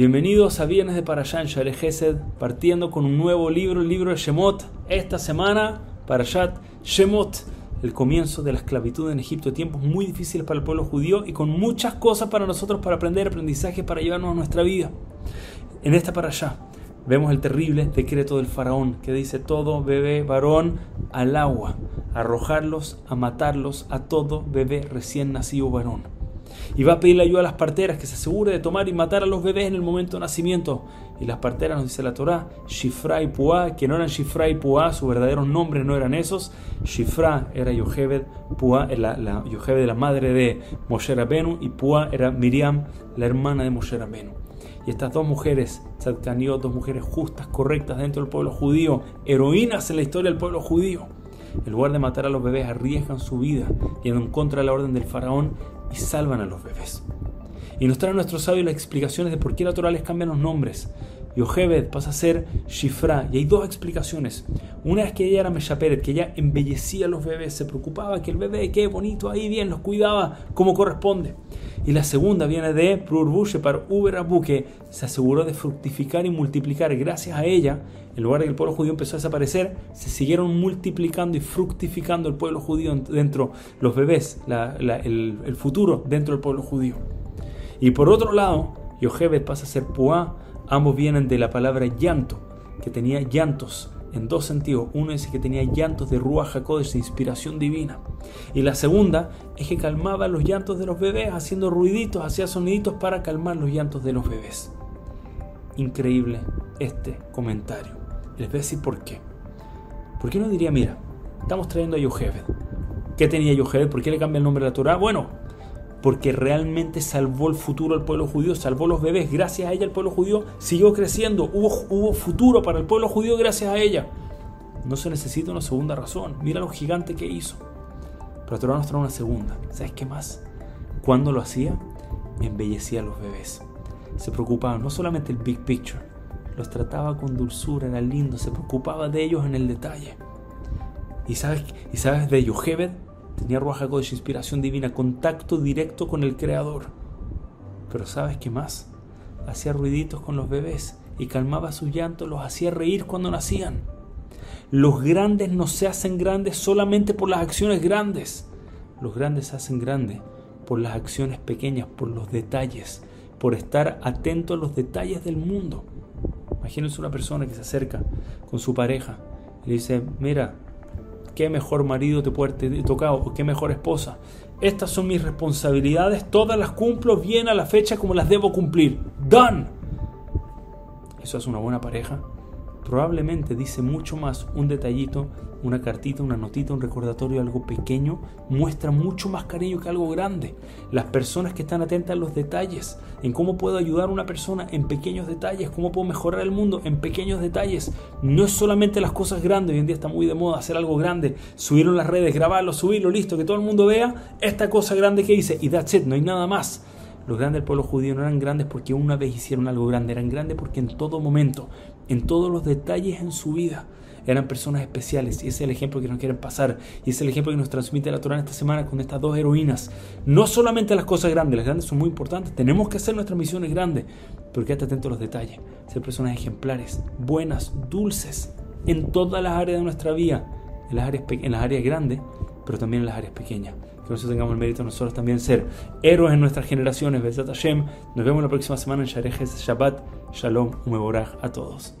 Bienvenidos a Viernes de Parashá en Share Gesed, partiendo con un nuevo libro, el libro de Shemot. Esta semana, Parashat Shemot, el comienzo de la esclavitud en Egipto, tiempos muy difíciles para el pueblo judío y con muchas cosas para nosotros para aprender, aprendizajes para llevarnos a nuestra vida. En esta Parashá vemos el terrible decreto del faraón que dice todo bebé varón al agua, arrojarlos, a matarlos a todo bebé recién nacido varón y va a pedirle ayuda a las parteras que se asegure de tomar y matar a los bebés en el momento de nacimiento. Y las parteras, nos dice la Torah, Shifra y Puá, que no eran Shifra y Puá, sus verdaderos nombres no eran esos. Shifra era Yocheved, Puá era la, Yocheved, la madre de Moshe Rabenu, y Puá era Miriam, la hermana de Moshe Rabenu. Y estas dos mujeres, Tzadkaniot, dos mujeres justas, correctas dentro del pueblo judío, heroínas en la historia del pueblo judío, en lugar de matar a los bebés, arriesgan su vida yendo en contra de la orden del faraón y salvan a los bebés. Y nos traen nuestros sabios las explicaciones de por qué la Torah les cambian los nombres. Yocheved pasa a ser Shifra. Y hay dos explicaciones. Una es que ella era Meshaperet, que ella embellecía a los bebés, se preocupaba que el bebé quede bonito ahí bien, los cuidaba como corresponde. Y la segunda viene de Prurbu para Uberabu, que se aseguró de fructificar y multiplicar. Gracias a ella, en lugar de que el pueblo judío empezó a desaparecer, se siguieron multiplicando y fructificando el pueblo judío dentro, los bebés, el, futuro dentro del pueblo judío. Y por otro lado, Yochebed pasa a ser Puá, ambos vienen de la palabra llanto, que tenía llantos en dos sentidos. Uno dice que tenía llantos de Ruach HaKodesh, de inspiración divina. Y la segunda es que calmaba los llantos de los bebés, haciendo ruiditos, hacía soniditos para calmar los llantos de los bebés. Increíble este comentario. Les voy a decir por qué. ¿Por qué no diría, mira, estamos trayendo a Yocheved? ¿Qué tenía Yocheved? ¿Por qué le cambia el nombre a la Torah? Bueno, porque realmente salvó el futuro al pueblo judío, salvó los bebés. Gracias a ella el pueblo judío siguió creciendo. Hubo, hubo futuro para el pueblo judío gracias a ella. No se necesita una segunda razón. Mira lo gigante que hizo. Pero Torah nos trae una segunda. ¿Sabes qué más? Cuando lo hacía, embellecía a los bebés. Se preocupaba no solamente el big picture, los trataba con dulzura, era lindo, se preocupaba de ellos en el detalle. ¿Y sabes, y sabes de Yocheved? Tenía Ruach de inspiración divina, contacto directo con el Creador. Pero ¿sabes qué más? Hacía ruiditos con los bebés y calmaba su llanto, los hacía reír cuando nacían. Los grandes no se hacen grandes solamente por las acciones grandes. Los grandes se hacen grandes por las acciones pequeñas, por los detalles, por estar atento a los detalles del mundo. Imagínense una persona que se acerca con su pareja y le dice, mira, qué mejor marido te puede haber tocado o qué mejor esposa. Estas son mis responsabilidades, todas las cumplo bien a la fecha como las debo cumplir. Done. Eso es una buena pareja probablemente dice mucho más un detallito, una cartita, una notita, un recordatorio, algo pequeño, muestra mucho más cariño que algo grande. Las personas que están atentas a los detalles, en cómo puedo ayudar a una persona en pequeños detalles, cómo puedo mejorar el mundo en pequeños detalles. No es solamente las cosas grandes, hoy en día está muy de moda hacer algo grande, subirlo en las redes, grabarlo, subirlo, listo, que todo el mundo vea esta cosa grande que hice y that's it, no hay nada más. Los grandes del pueblo judío no eran grandes porque una vez hicieron algo grande, eran grandes porque en todo momento, en todos los detalles en su vida, eran personas especiales. Y ese es el ejemplo que nos quieren pasar. Y ese es el ejemplo que nos transmite la Torah esta semana con estas dos heroínas. No solamente las cosas grandes, las grandes son muy importantes, tenemos que hacer nuestras misiones grandes, pero quédate atento a los detalles, ser personas ejemplares, buenas, dulces, en todas las áreas de nuestra vida, en las áreas, en las áreas grandes, pero también en las áreas pequeñas que nosotros tengamos el mérito nosotros también ser héroes en nuestras generaciones. Besat Hashem. Nos vemos la próxima semana en Sharejes Shabbat. Shalom, Umeborach a todos.